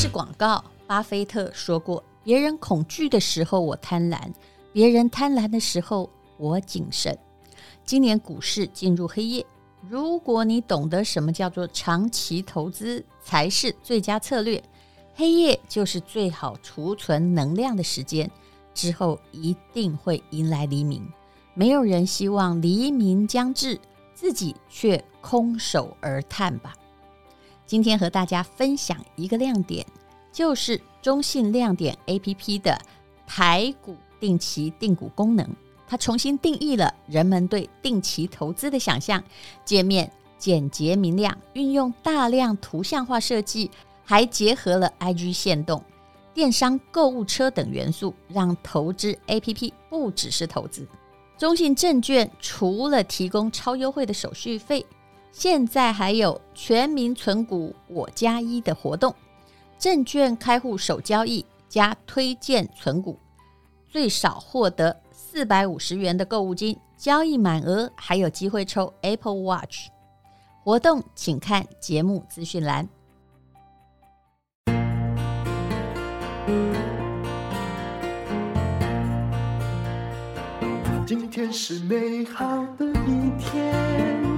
视广告，巴菲特说过：“别人恐惧的时候，我贪婪；别人贪婪的时候，我谨慎。”今年股市进入黑夜，如果你懂得什么叫做长期投资，才是最佳策略。黑夜就是最好储存能量的时间，之后一定会迎来黎明。没有人希望黎明将至，自己却空手而叹吧。今天和大家分享一个亮点，就是中信亮点 APP 的台股定期定股功能，它重新定义了人们对定期投资的想象。界面简洁明亮，运用大量图像化设计。还结合了 IG 限动、电商购物车等元素，让投资 APP 不只是投资。中信证券除了提供超优惠的手续费，现在还有全民存股我加一的活动，证券开户首交易加推荐存股，最少获得四百五十元的购物金，交易满额还有机会抽 Apple Watch。活动请看节目资讯栏。今天是美好的一天，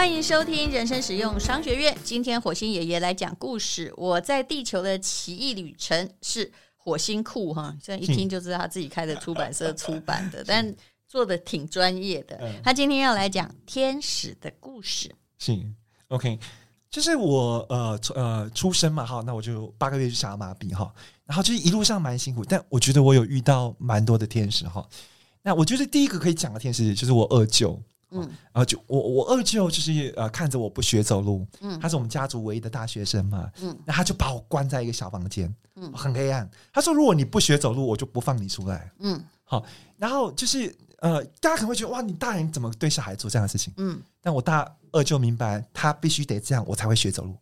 欢迎收听人生实用商学院。今天火星爷爷来讲故事。我在地球的奇异旅程是火星库哈，这样一听就知道他自己开的出版社出版的，但做的挺专业的。他今天要来讲天使的故事。是 OK。就是我呃呃出生嘛哈，那我就八个月就小儿麻痹哈，然后就是一路上蛮辛苦，但我觉得我有遇到蛮多的天使哈。那我觉得第一个可以讲的天使就是我二舅，嗯，然后就我我二舅就是呃看着我不学走路，嗯，他是我们家族唯一的大学生嘛，嗯，那他就把我关在一个小房间，嗯，很黑暗。他说如果你不学走路，我就不放你出来，嗯，好，然后就是。呃，大家可能会觉得哇，你大人怎么对小孩做这样的事情？嗯，但我大二舅明白，他必须得这样，我才会学走路。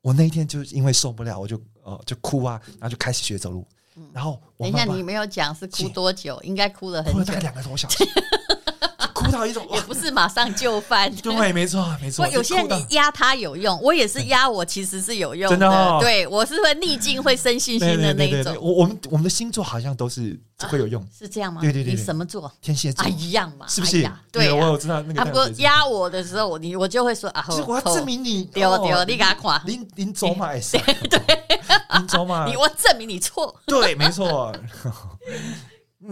我那一天就因为受不了，我就呃就哭啊，然后就开始学走路。嗯，然后我妈妈，等一下，你没有讲是哭多久？应该哭了很久，哭了大概两个多小时。一种也不是马上就范，对，没错，没错。有些人你压他有用，我也是压我，其实是有用的。真的哦，对，我是会逆境会生信心的那一种。我我们我们的星座好像都是会有用，是这样吗？对对对，你什么座？天蝎座啊一样嘛？是不是？对，我有知道那个。他不过压我的时候，我你我就会说啊，我要证明你，对对，你给他看，您您走嘛？对，您走嘛？你我证明你错。对，没错。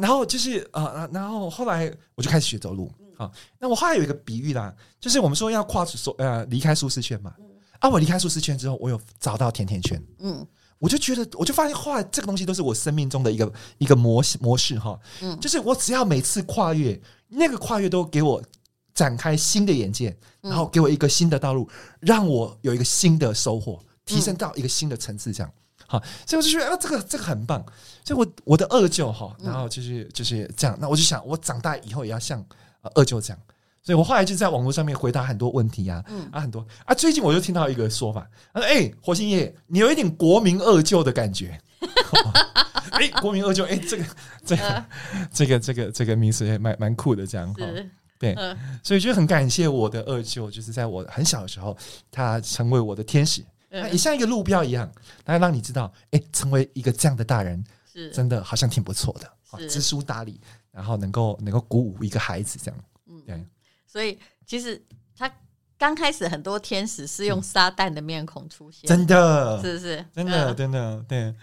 然后就是啊呃，然后后来我就开始学走路。好，那我后来有一个比喻啦，就是我们说要跨出呃离开舒适圈嘛。啊，我离开舒适圈之后，我有找到甜甜圈。嗯，我就觉得，我就发现后来这个东西都是我生命中的一个一个模式模式哈。嗯，就是我只要每次跨越，那个跨越都给我展开新的眼界，然后给我一个新的道路，让我有一个新的收获，提升到一个新的层次，这样。好，所以我就觉得啊，这个这个很棒。所以我我的二舅哈，然后就是就是这样。那我就想，我长大以后也要像。二舅讲，所以我后来就在网络上面回答很多问题啊，嗯、啊很多。啊。最近我就听到一个说法，他说：“哎、欸，火星爷爷，你有一点国民二舅的感觉。欸”哎，国民二舅，哎、欸，这个这个、呃、这个这个这个名词也蛮蛮酷的，这样哈。是对，呃、所以就很感谢我的二舅，就是在我很小的时候，他成为我的天使，他也像一个路标一样，他让你知道，哎、欸，成为一个这样的大人，是。真的好像挺不错的，是。知书达理。然后能够能够鼓舞一个孩子这样，嗯，对，所以其实他刚开始很多天使是用撒旦的面孔出现，真的，是不是？真的，真的，对。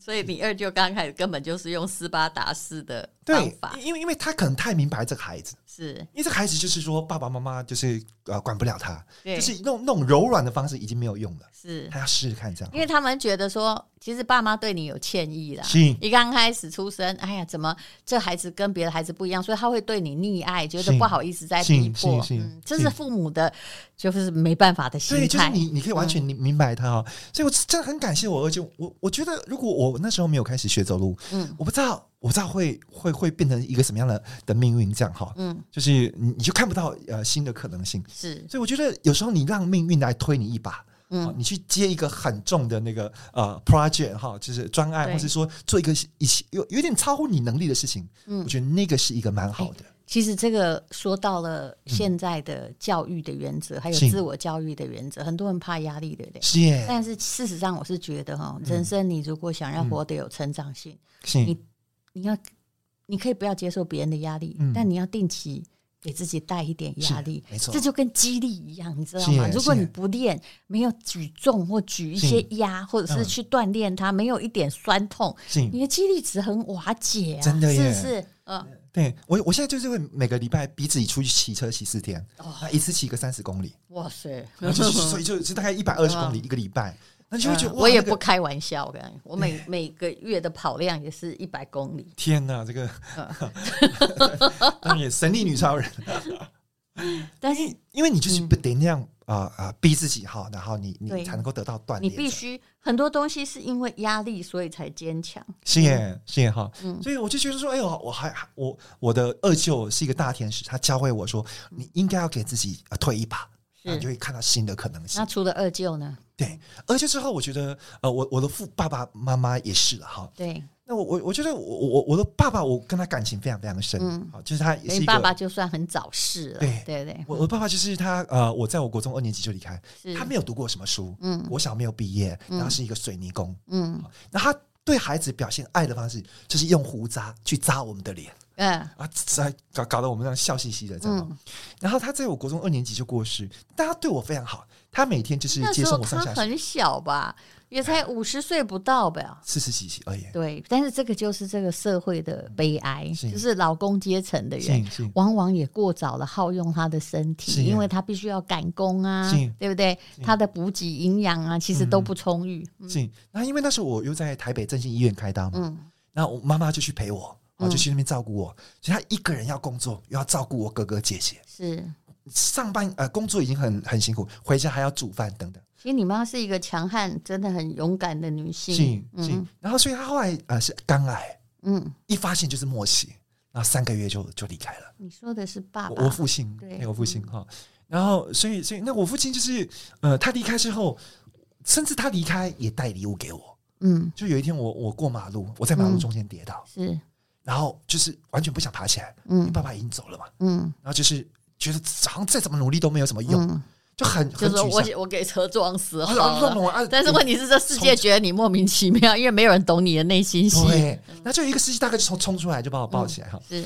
所以你二舅刚开始根本就是用斯巴达式的方对法，，因为因为他可能太明白这个孩子，是。因为这个孩子就是说爸爸妈妈就是呃管不了他，对。就是那种那种柔软的方式已经没有用了，是。他要试试看这样，因为他们觉得说，其实爸妈对你有歉意啦。是。一刚开始出生，哎呀，怎么这孩子跟别的孩子不一样，所以他会对你溺爱，觉得不好意思再逼迫。这是父母的，就是没办法的心对，就是态。你你可以完全明明白他哦，所以我真的很感谢我而且，我我觉得如果我那时候没有开始学走路，嗯。我不知道我不知道会会会变成一个什么样的的命运这样哈，嗯，就是你你就看不到呃新的可能性，是，所以我觉得有时候你让命运来推你一把。嗯。哦你去接一个很重的那个呃 project 哈，就是专案，或是说做一个一些有有点超乎你能力的事情，嗯。我觉得那个是一个蛮好的。其实这个说到了现在的教育的原则，还有自我教育的原则，很多人怕压力，对不对？是。耶，但是事实上，我是觉得哈，人生你如果想要活得有成长性，是。你你要你可以不要接受别人的压力，嗯。但你要定期给自己带一点压力，没错。这就跟激励一样，你知道吗？如果你。不练，没有举重或举一些压，或者是去锻炼它，没有一点酸痛，你的激励值很瓦解啊，真的耶是不是？嗯，对我我现在就是会每个礼拜逼自己出去骑车骑四天，哦。一次骑个三十公里，哇塞，然后就是所以就是大概一百二十公里一个礼拜，那就会觉得我也不开玩笑，的，我每每个月的跑量也是一百公里。天哪，这个嗯。当然也神力女超人，但是因为你就是不得那样啊啊逼自己哈，然后你对。你才能够得到锻炼，你必须很多东西是因为压力，所以才坚强。是耶是耶哈，嗯。所以我就觉得说，哎呦，我还我我的二舅是一个大天使，他教会我说，你应该要给自己呃推一把，你就会看到新的可能性那。除了二舅呢？对，二舅之后我觉得，呃，我我的父爸爸妈妈也是了哈。对，那我我我觉得我我我的爸爸，我跟他感情非常非常深，嗯好，就是他也是一个爸爸就算很早逝了。对对对，我我爸爸就是他，呃，我在我国中二年级就离开，是他没有读过什么书，嗯国小没有毕业，然后是一个水泥工，嗯那他对孩子表现爱的方式就是用胡渣去扎我们的脸。嗯。啊，在搞搞得我们这样笑嘻嘻的，这样。嗯，然后他在我国中二年级就过世，但他对我非常好，他每天就是接送我上下学，很小吧，也才五十岁不到吧。四十几岁而已。对，但是这个就是这个社会的悲哀，是。就是劳工阶层的人往往也过早的耗用他的身是。体，因为他必须要赶工啊，对不对？他的补给营养啊，其实都不充裕。是，那因为那时候我又在台北振兴医院开刀嘛，嗯。然后我妈妈就去陪我，然后就去那边照顾我，所以他一个人要工作，又要照顾我哥哥姐姐，是。上班呃工作已经很很辛苦，回家还要煮饭等等。其实你妈是一个强悍、真的很勇敢的女性。是嗯，然后所以她后来呃是肝癌，嗯，一发现就是末期，然后三个月就就离开了。你说的是爸我爸，我父亲，对对我父亲哈。然后，所以，所以，那我父亲就是，呃，他离开之后，甚至他离开也带礼物给我。嗯，就有一天我，我过马路，我在马路中间跌倒，是，然后就是完全不想爬起来，嗯爸爸已经走了嘛。嗯然后就是觉得好像再怎么努力都没有什么用，嗯，就很就是很沮丧。我我给车撞死了。但是问题是，这世界觉得你莫名其妙，因为没有人懂你的内心戏。对，那就一个司机大概就冲冲出来，就把我抱起来哈。是，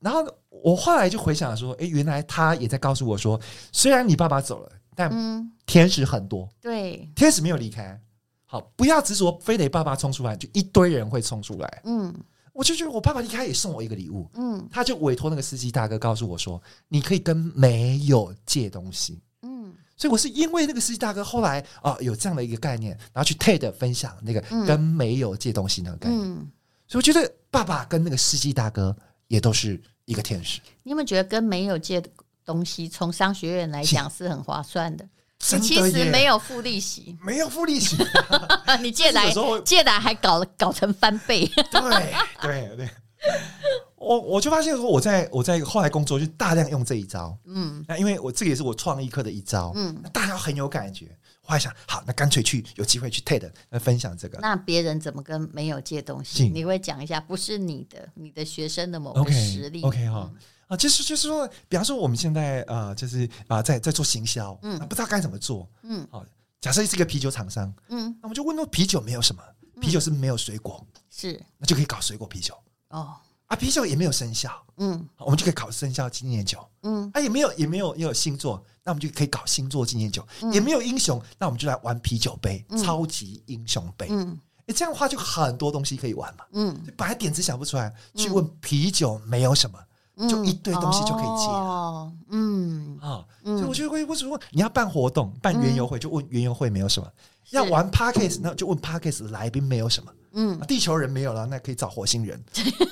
然后我后来就回想说，哎，原来他也在告诉我说，虽然你爸爸走了，但嗯，天使很多。对，天使没有离开，好，不要执着非得爸爸冲出来，就一堆人会冲出来。嗯我就觉得我爸爸离开也送我一个礼物，嗯他就委托那个司机大哥告诉我说，你可以跟没有借东西。嗯所以我是因为那个司机大哥后来啊、有这样的一个概念，然后去 TED 分享那个跟没有借东西那个概念。嗯，所以我觉得爸爸跟那个司机大哥也都是一个天使，你有没有觉得跟没有借的东西，从商学院来讲 是很划算的？你其实耶没有付利息，没有付利息。你借来借来还搞了搞成翻倍。对对对，我我就发现说，我在我在后来工作就大量用这一招，嗯那因为我这个也是我创意课的一招，嗯大家很有感觉。后来想，好，那干脆去有机会去 TED 来分享这个。那别人怎么跟没有借东西？你会讲一下，不是你的，你的学生的某个实力。OK 哈啊，就是就是说，比方说我们现在啊，就是啊，在在做行销，嗯嗯，不知道该怎么做，嗯好，假设是一个啤酒厂商，嗯，那我们就问说啤酒没有什么，啤酒是没有水果，是那就可以搞水果啤酒哦，啊，啤酒也没有生肖，嗯我们就可以搞生肖纪念酒。嗯啊，也没有，也没有，也有星座，那我们就可以搞星座纪念酒。也没有英雄，那我们就来玩啤酒杯，超级英雄杯。嗯，诶诶这样的话就很多东西可以玩嘛。嗯，本来点子想不出来，去问啤酒没有什么。就一堆东西就可以接了，嗯啊，所以我觉得会，为什么你要办活动、办园游会，就问园游会没有什么；要玩 Podcast，那就问 Podcast 来宾没有什么。嗯，地球人没有了，那可以找火星人，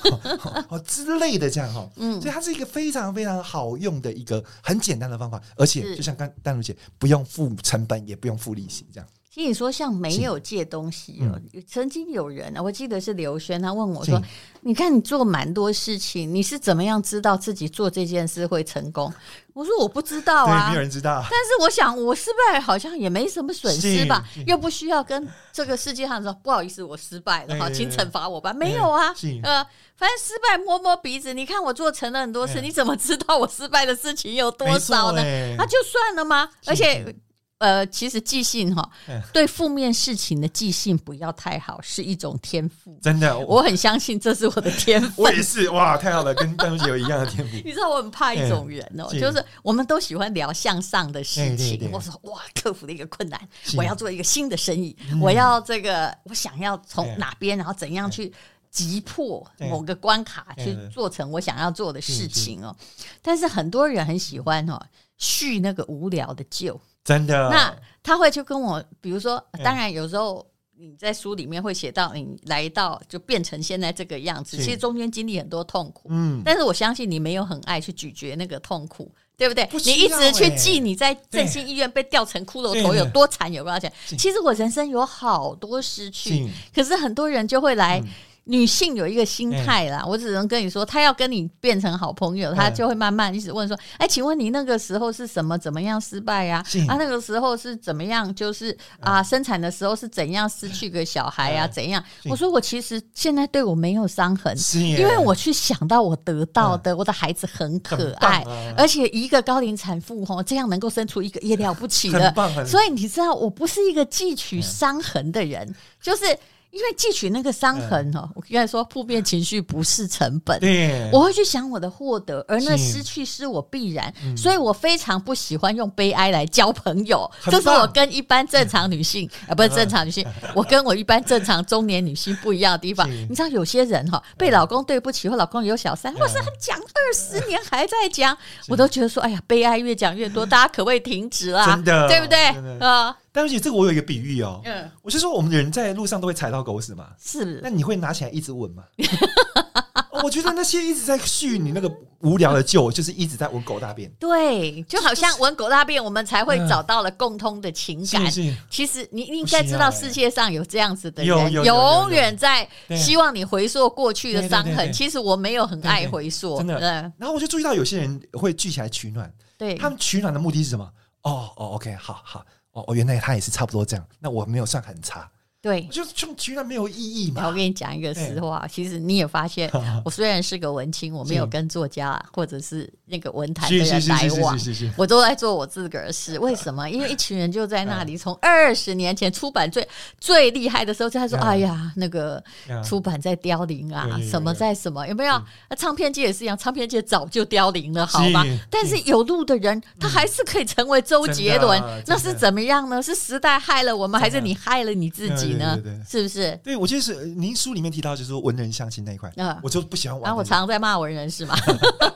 哦之类的这样哈。嗯，所以它是一个非常非常好用的一个很简单的方法，而且就像刚丹如姐，不用付成本，也不用付利息，这样。其实你说像没有借东西哦，嗯、曾经有人啊，我记得是刘轩，他问我说：“你看你做蛮多事情，你是怎么样知道自己做这件事会成功？”我说：“我不知道啊，没有人知道。”但是我想，我失败好像也没什么损失吧，又不需要跟这个世界上说不好意思，我失败了，好，请惩罚我吧。没有啊，呃，反正失败摸摸鼻子，你看我做成了很多事，你怎么知道我失败的事情有多少呢？那就算了吗？而且。呃，其实记性哈，对负面事情的记性不要太好，是一种天赋。真的，我很相信这是我的天赋。我也是，哇，太好了，跟淡如姐有一样的天赋。你知道我很怕一种人哦，就是我们都喜欢聊向上的事情。我说哇，克服了一个困难，我要做一个新的生意，我要这个，我想要从哪边，然后怎样去击破某个关卡，去做成我想要做的事情哦。但是很多人很喜欢哦，叙那个无聊的旧。真的，那他会就跟我，比如说，当然有时候你在书里面会写到，你来到就变成现在这个样子，其实中间经历很多痛苦，嗯，但是我相信你没有很爱去咀嚼那个痛苦，对不对？你一直去记你在振兴医院被吊成骷髅头有多惨，有多少钱？其实我人生有好多失去，可是很多人就会来。女性有一个心态啦，我只能跟你说，她要跟你变成好朋友，她就会慢慢一直问说：“哎，请问你那个时候是什么？怎么样失败呀？啊，那个时候是怎么样？就是啊，生产的时候是怎样失去个小孩呀？怎样？”我说：“我其实现在对我没有伤痕，因为我去想到我得到的，我的孩子很可爱，而且一个高龄产妇哦，这样能够生出一个也了不起的，所以你知道，我不是一个汲取伤痕的人，就是。”因为汲取那个伤痕哦，我刚才说负面情绪不是成本，对，我会去想我的获得，而那失去是我必然，所以我非常不喜欢用悲哀来交朋友。这是我跟一般正常女性啊，不是正常女性，我跟我一般正常中年女性不一样的地方。你知道有些人哈，被老公对不起或老公有小三，或是他讲二十年还在讲，我都觉得说，哎呀，悲哀越讲越多，大家可不可以停止啊？真的，对不对？啊？但是这个我有一个比喻哦，嗯，我是说我们人在路上都会踩到狗屎嘛，是，那你会拿起来一直闻吗？我觉得那些一直在续你那个无聊的旧，就是一直在闻狗大便，对，就好像闻狗大便，我们才会找到了共通的情感。其实你应该知道世界上有这样子的人，永远在希望你回溯过去的伤痕。其实我没有很爱回溯，真的。然后我就注意到有些人会聚起来取暖，对，他们取暖的目的是什么？哦哦，OK，好好。哦哦，原来他也是差不多这样，那我没有算很差。对，就就居然没有意义嘛！我跟你讲一个实话，其实你也发现，我虽然是个文青，我没有跟作家或者是那个文坛的人来往，我都在做我自个儿的事。为什么？因为一群人就在那里，从二十年前出版最最厉害的时候，就在说：“哎呀，那个出版在凋零啊，什么在什么，有没有？”那唱片界也是一样，唱片界早就凋零了，好吗？但是有路的人，他还是可以成为周杰伦，那是怎么样呢？是时代害了我们，还是你害了你自己？呢？对对对，是不是？对，我就是您书里面提到，就是说文人相亲那一块，嗯，我就不喜欢玩。然后我常常在骂文人，是吗？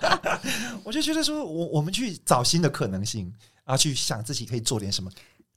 我就觉得说，我我们去找新的可能性，然后去想自己可以做点什么。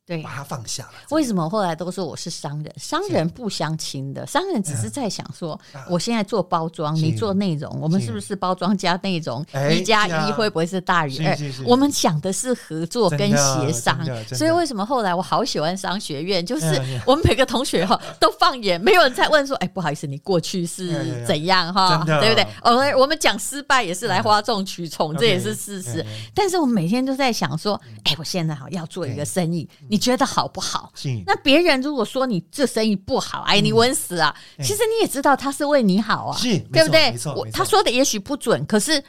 对，把它放下。为什么后来都说我是商人？商人不相亲的，商人只是在想说，我现在做包装，你做内容，我们是不是包装加内容？一加一会不会是大于二？我们想的是合作跟协商。所以为什么后来我好喜欢商学院？就是我们每个同学哈都放眼，没有人在问说，哎，不好意思，你过去是怎样哈？对不对？我们我们讲失败也是来哗众取宠，这也是事实。但是我们每天都在想说，哎，我现在好要做一个生意，你。你觉得好不好？那别人如果说你这生意不好，哎，你稳死啊！其实你也知道他是为你好啊，对不对？我他说的也许不准，可是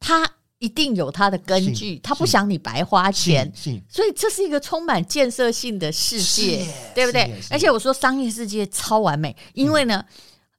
他一定有他的根据，他不想你白花钱，所以这是一个充满建设性的世界，对不对？而且我说商业世界超完美，因为呢。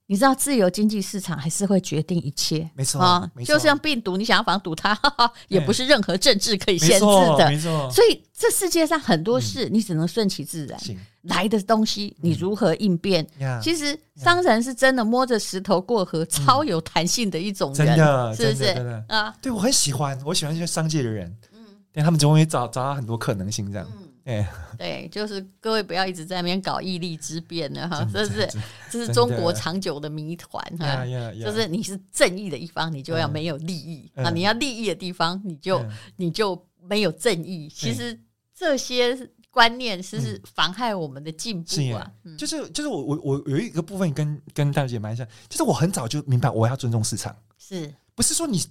你知道自由经济市场还是会决定一切，没错啊，没错就像病毒，你想要防堵它，哈哈也不是任何政治可以限制的，没错。所以这世界上很多事，你只能顺其自然。来的东西，你如何应变？其实商人是真的摸着石头过河，超有弹性的一种人，真的，是不是？啊，对我很喜欢，我喜欢这些商界的人，嗯，对他们总会找找到很多可能性，这样。对 对，就是各位不要一直在那边搞义利之辩了哈，这是这是中国长久的谜团哈，就是你是正义的一方，你就要没有利益啊，你要利益的地方，你就你就没有正义。其实这些观念是是妨害我们的进步啊。就是就是我我我有一个部分跟跟大姐蛮像，就是我很早就明白我要尊重市场，是。不是说你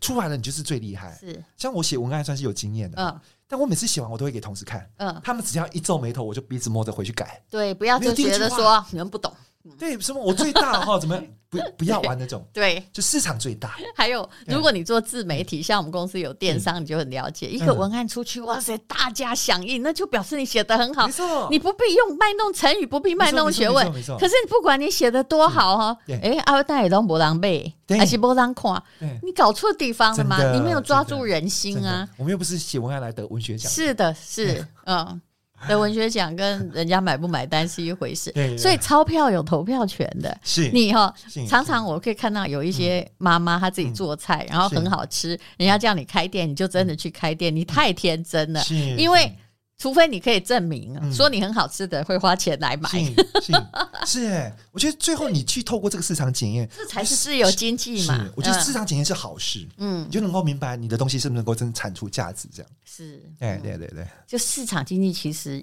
出来了你就是最厉害？是。像我写文案算是有经验的，嗯。但我每次写完，我都会给同事看。嗯，他们只要一皱眉头，我就鼻子摸着回去改。对，不要就觉得说你们不懂。对，什么我最大哈？怎么样？不不要玩那种。对，就市场最大。还有，如果你做自媒体，像我们公司有电商，你就很了解。一个文案出去，哇塞，大家响应，那就表示你写的很好。没错，你不必用卖弄成语，不必卖弄学问。可是你不管你写的多好哈，哎，阿大也都不让背，还是不让看。你搞错地方了吗？你没有抓住人心啊！我们又不是写文案来得文学奖。是的，是嗯。得文学奖跟人家买不买单是一回事，所以钞票有投票权的。是。你哈，常常我可以看到有一些妈妈她自己做菜，然后很好吃，人家叫你开店，你就真的去开店，你太天真了，因为。除非你可以证明，说你很好吃的会花钱来买，是哎，我觉得最后你去透过这个市场检验，这才是自由经济嘛。我觉得市场检验是好事，嗯，你就能够明白你的东西是不是能够真的产出价值，这样。是，哎，对对对，就市场经济其实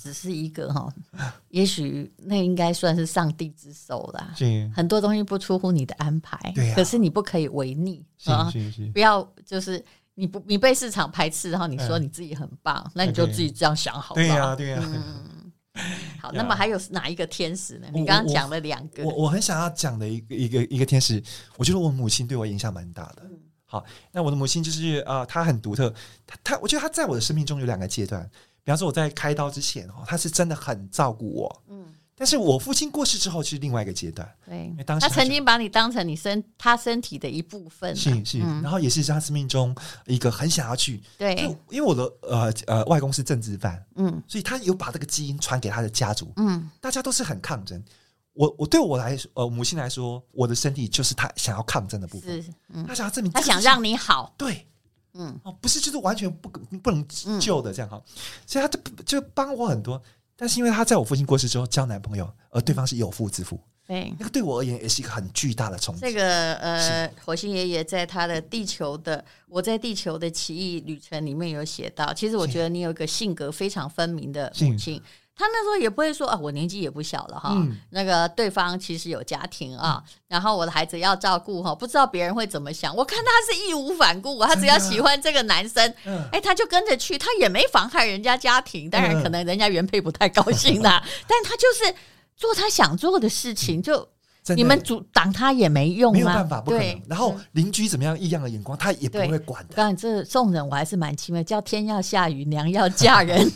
只是一个哈，也许那应该算是上帝之手啦。很多东西不出乎你的安排，对，可是你不可以违逆啊，不要就是。你不，你被市场排斥，然后你说你自己很棒，嗯、那你就自己这样想好了。对呀、啊，对呀、啊。嗯，好，那么还有哪一个天使呢？你刚刚讲了两个，我我，我很想要讲的一个一个一个天使，我觉得我母亲对我影响蛮大的。嗯、好，那我的母亲就是啊，她很独特，她她，我觉得她在我的生命中有两个阶段，比方说我在开刀之前哦，她是真的很照顾我。嗯。但是我父亲过世之后，是另外一个阶段。对，因为当时他曾经把你当成你身他身体的一部分。是是，然后也是他生命中一个很想要去。对，因为我的呃呃外公是政治犯，嗯，所以他有把这个基因传给他的家族，嗯，大家都是很抗争。我我对我来说，呃，母亲来说，我的身体就是他想要抗争的部分。是，他想要证明，他想让你好。对，嗯，哦，不是，就是完全不不能救的这样哈，所以他就就帮我很多。但是因为他在我父亲过世之后交男朋友，而对方是有夫之妇，对，那个对我而言也是一个很巨大的冲击。这个呃，火星爷爷在他的地球的我在地球的奇异旅程里面有写到，其实我觉得你有一个性格非常分明的母亲。他那时候也不会说啊，我年纪也不小了哈。嗯、那个对方其实有家庭啊，嗯、然后我的孩子要照顾哈，不知道别人会怎么想。我看他是义无反顾，他只要喜欢这个男生，嗯、哎，他就跟着去，他也没妨害人家家庭。当然，可能人家原配不太高兴啦，嗯、但他就是做他想做的事情，就你们阻挡他也没用，没有办法，不可能。然后邻居怎么样异样的眼光，他也不会管的。当然，这送人我还是蛮钦佩，叫天要下雨，娘要嫁人。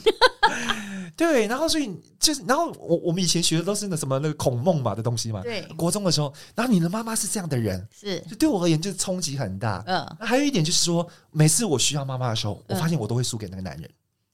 对，然后所以就是，然后我我们以前学的都是那什么那个孔孟嘛的东西嘛。对，国中的时候，然后你的妈妈是这样的人，是，就对我而言就是冲击很大。嗯，那还有一点就是说，每次我需要妈妈的时候，我发现我都会输给那个男人。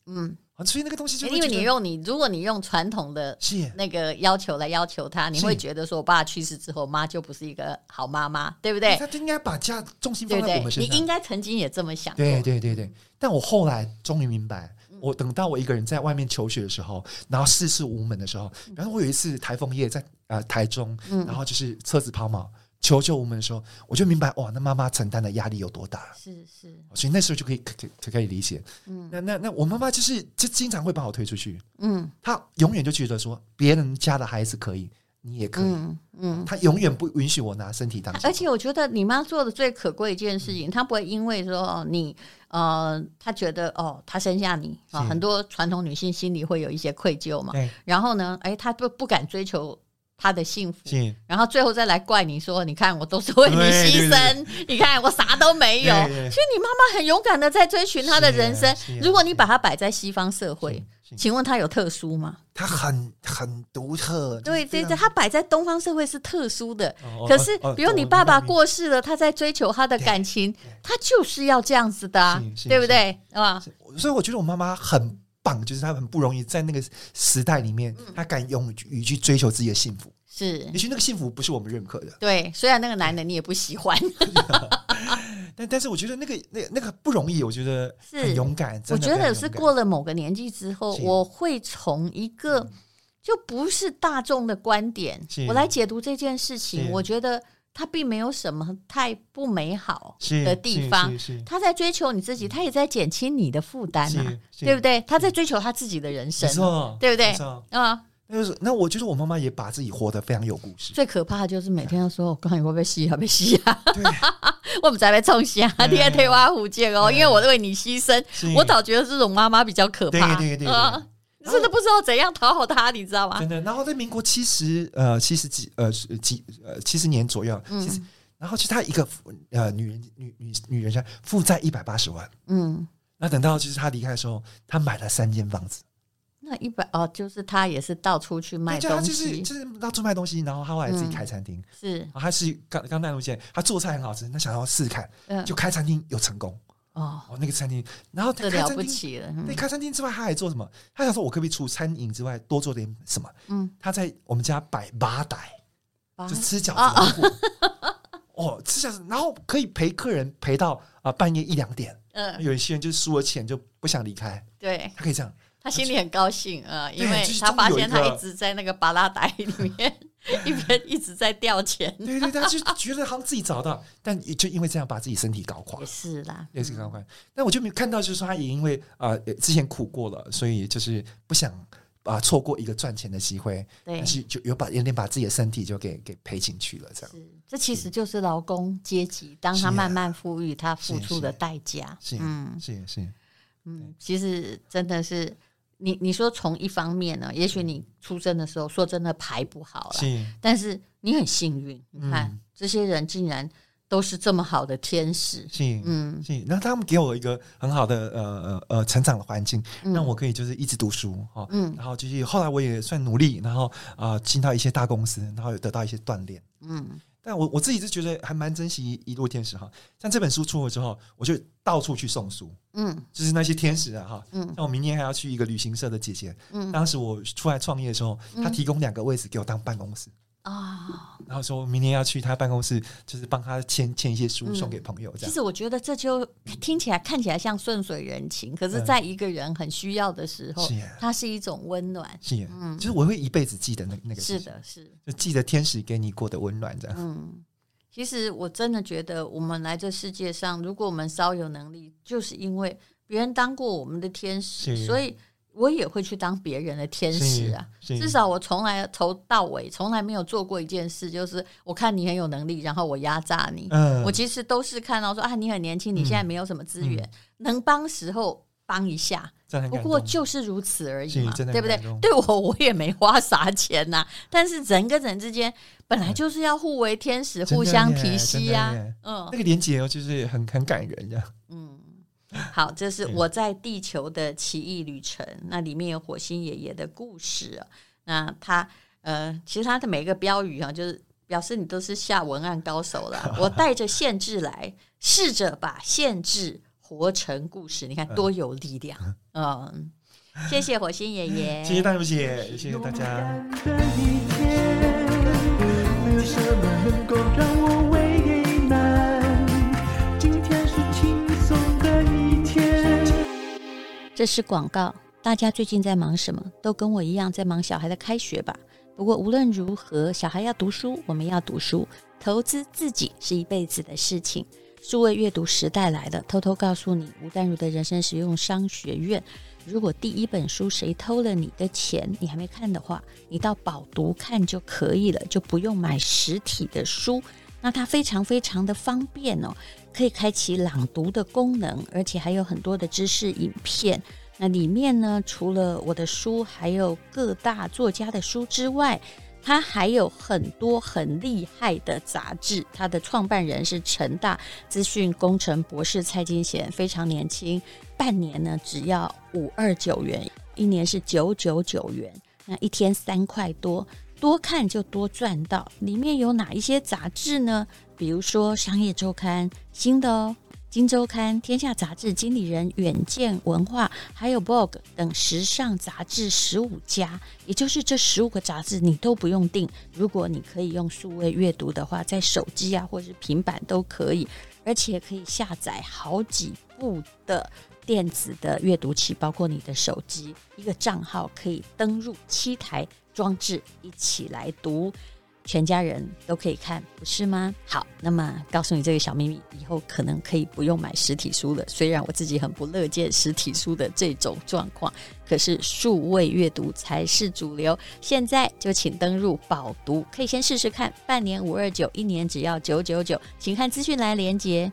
嗯，所以那个东西就因为你用你，如果你用传统的那个要求来要求他，你会觉得说，我爸去世之后，妈就不是一个好妈妈，对不对？他就应该把家重心放在我们身上。你应该曾经也这么想。对对对对，但我后来终于明白。我等到我一个人在外面求学的时候，然后世事无门的时候，然后我有一次台风夜在呃台中，然后就是车子抛锚，求救无门的时候，我就明白哇，那妈妈承担的压力有多大。是是，所以那时候就可以可可可以理解。嗯，那那那我妈妈就是就经常会把我推出去。嗯，她永远就觉得说别人家的孩子可以。你也可以，嗯，嗯，他永远不允许我拿身体当。而且我觉得你妈做的最可贵一件事情，她不会因为说你，呃，她觉得哦，她生下你啊，很多传统女性心里会有一些愧疚嘛。然后呢，哎，她不不敢追求她的幸福，然后最后再来怪你说，你看我都是为你牺牲，你看我啥都没有。其实你妈妈很勇敢的在追寻她的人生。如果你把她摆在西方社会。请问它有特殊吗？它很很独特。对对对，对，它摆在东方社会是特殊的。哦可是比如你爸爸过世了，他在追求他的感情，他就是要这样子的对不对？啊，所以我觉得我妈妈很棒，就是她很不容易在那个时代里面，她敢勇于去追求自己的幸福。是也许那个幸福不是我们认可的，对。虽然那个男的你也不喜欢，但但是我觉得那个那那个不容易，我觉得很勇敢。我觉得是过了某个年纪之后，我会从一个就不是大众的观点，我来解读这件事情。我觉得他并没有什么太不美好的地方。他在追求你自己，他也在减轻你的负担啊，对不对？他在追求他自己的人生，对不对？啊。那就是，那我觉得我妈妈也把自己活得非常有故事。最可怕的就是每天都说：“我刚才会不会吸啊？被吸啊？”对，我们再来冲下，第二天挖虎剑哦，因为我为你牺牲。我倒觉得这种妈妈比较可怕。对对对，真的不知道怎样讨好她，你知道吗？真的。然后在民国七十呃七十几呃几呃七十年左右，其实然后其实她一个呃女人女女女人家负债一百八十万。嗯，那等到其实她离开的时候，她买了三间房子。那一百哦，就是他也是到处去卖东西，他就是就是到处卖东西，然后他后来自己开餐厅，是，他是刚刚带路线，他做菜很好吃，他想要试试看，就开餐厅有成功哦，哦那个餐厅，然后他了不起了，对，开餐厅之外他还做什么？他想说，我可不可以除餐饮之外多做点什么？嗯，他在我们家摆吧台，就吃饺子，哦，吃饺子，然后可以陪客人陪到啊半夜一两点，嗯，有一些人就是输了钱就不想离开，对，他可以这样。他心里很高兴啊，因为他发现他一直在那个巴拉袋里面，一边一直在掉钱。对对，他就觉得好像自己找到，但就因为这样把自己身体搞垮。也是啦，也是搞垮。但我就没看到，就是说他也因为啊之前苦过了，所以就是不想啊错过一个赚钱的机会，但是就有把有点把自己的身体就给给赔进去了。这样，这其实就是劳工阶级，当他慢慢富裕，他付出的代价。是，嗯，是是，嗯，其实真的是。你你说从一方面呢，也许你出生的时候说真的牌不好了，是，但是你很幸运，你看、嗯、这些人竟然都是这么好的天使，是，嗯，是，那他们给我一个很好的呃呃呃成长的环境，嗯、让我可以就是一直读书哈，嗯，然后就是后来我也算努力，然后啊、呃、进到一些大公司，然后有得到一些锻炼，嗯。但我我自己是觉得还蛮珍惜一路天使哈，像这本书出了之后，我就到处去送书，嗯，就是那些天使啊哈，嗯，那我明年还要去一个旅行社的姐姐，嗯，当时我出来创业的时候，她提供两个位置给我当办公室啊，然后说明年要去他办公室，就是帮他签签一些书送给朋友这样。其实我觉得这就听起来看起来像顺水人情，可是在一个人很需要的时候，它是一种温暖，是，嗯，就是我会一辈子记得那那个，是的，是，就记得天使给你过的温暖这样，嗯。其实我真的觉得，我们来这世界上，如果我们稍有能力，就是因为别人当过我们的天使，所以我也会去当别人的天使啊。至少我从来头到尾从来没有做过一件事，就是我看你很有能力，然后我压榨你。嗯，我其实都是看到说啊，你很年轻，你现在没有什么资源，嗯、能帮时候帮一下。不过就是如此而已嘛，对不对？对我我也没花啥钱呐、啊，但是人跟人之间本来就是要互为天使，互相提携呀。嗯，那个连结就是很很感人的。嗯，好，这是我在地球的奇异旅程，那里面有火星爷爷的故事。那他呃，其实他的每一个标语啊，就是表示你都是下文案高手了。我带着限制来，试着把限制。活成故事，你看多有力量！嗯，谢谢火星爷爷，谢谢大小姐，谢谢大家。这是广告，大家最近在忙什么？都跟我一样在忙小孩的开学吧。不过无论如何，小孩要读书，我们要读书，投资自己是一辈子的事情。数位阅读时代来了，偷偷告诉你，吴淡如的人生实用商学院。如果第一本书谁偷了你的钱，你还没看的话，你到饱读看就可以了，就不用买实体的书。那它非常非常的方便哦，可以开启朗读的功能，而且还有很多的知识影片。那里面呢，除了我的书，还有各大作家的书之外。它还有很多很厉害的杂志，它的创办人是成大资讯工程博士蔡金贤，非常年轻，半年呢只要五二九元。一年是九九九元，那一天三块多，多看就多赚到。里面有哪一些杂志呢？比如说《商业周刊》新的哦。《金周刊》、《天下杂志》、《经理人》、远见文化，还有 Bog 等时尚杂志十五家，也就是这十五个杂志你都不用订。如果你可以用数位阅读的话，在手机啊或是平板都可以，而且可以下载好几部的电子的阅读器，包括你的手机，一个账号可以登入七台装置一起来读。全家人都可以看，不是吗？好，那么告诉你这个小秘密，以后可能可以不用买实体书了。虽然我自己很不乐见实体书的这种状况，可是数位阅读才是主流。现在就请登入宝读，可以先试试看，半年五二九，一年只要九九九，请看资讯来连接。